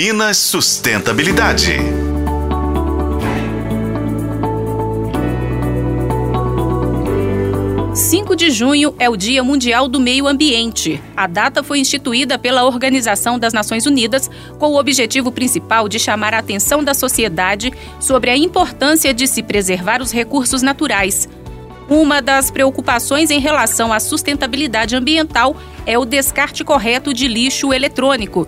Minas Sustentabilidade. 5 de junho é o Dia Mundial do Meio Ambiente. A data foi instituída pela Organização das Nações Unidas com o objetivo principal de chamar a atenção da sociedade sobre a importância de se preservar os recursos naturais. Uma das preocupações em relação à sustentabilidade ambiental é o descarte correto de lixo eletrônico.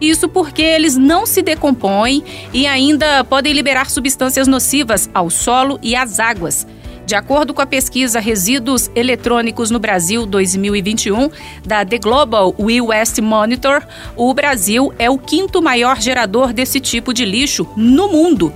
Isso porque eles não se decompõem e ainda podem liberar substâncias nocivas ao solo e às águas. De acordo com a pesquisa Resíduos Eletrônicos no Brasil 2021, da The Global We West Monitor, o Brasil é o quinto maior gerador desse tipo de lixo no mundo.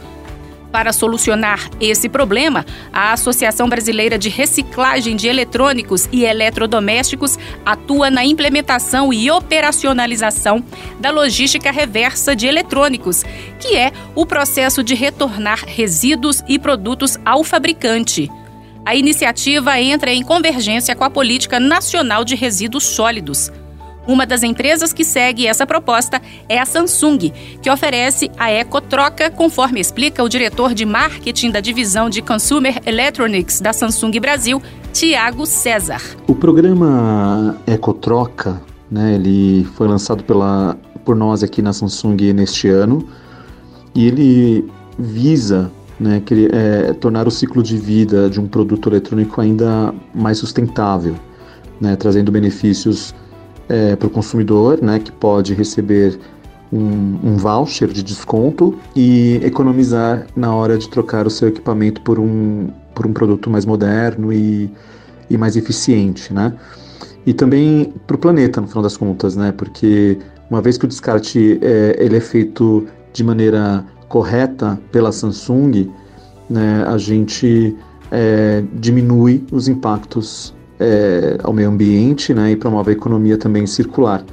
Para solucionar esse problema, a Associação Brasileira de Reciclagem de Eletrônicos e Eletrodomésticos atua na implementação e operacionalização da logística reversa de eletrônicos, que é o processo de retornar resíduos e produtos ao fabricante. A iniciativa entra em convergência com a Política Nacional de Resíduos Sólidos. Uma das empresas que segue essa proposta é a Samsung, que oferece a Ecotroca, conforme explica o diretor de marketing da divisão de Consumer Electronics da Samsung Brasil, Tiago César. O programa Ecotroca, né, ele foi lançado pela, por nós aqui na Samsung neste ano e ele visa né, que, é, tornar o ciclo de vida de um produto eletrônico ainda mais sustentável, né, trazendo benefícios é, para o consumidor, né, que pode receber um, um, voucher de desconto e economizar na hora de trocar o seu equipamento por um, por um produto mais moderno e, e mais eficiente, né? E também para o planeta, no final das contas, né? Porque uma vez que o descarte é, ele é feito de maneira correta pela Samsung, né, a gente é, diminui os impactos é, ao meio ambiente né, e promove a economia também circular,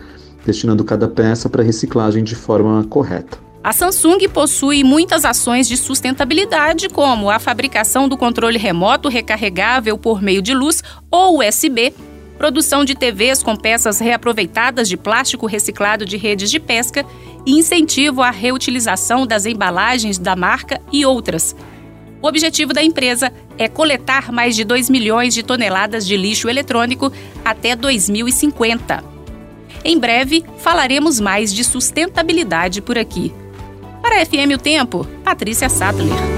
destinando cada peça para reciclagem de forma correta. A Samsung possui muitas ações de sustentabilidade, como a fabricação do controle remoto recarregável por meio de luz ou USB, produção de TVs com peças reaproveitadas de plástico reciclado de redes de pesca e incentivo à reutilização das embalagens da marca e outras. O objetivo da empresa é coletar mais de 2 milhões de toneladas de lixo eletrônico até 2050. Em breve, falaremos mais de sustentabilidade por aqui. Para a FM O Tempo, Patrícia Sattler.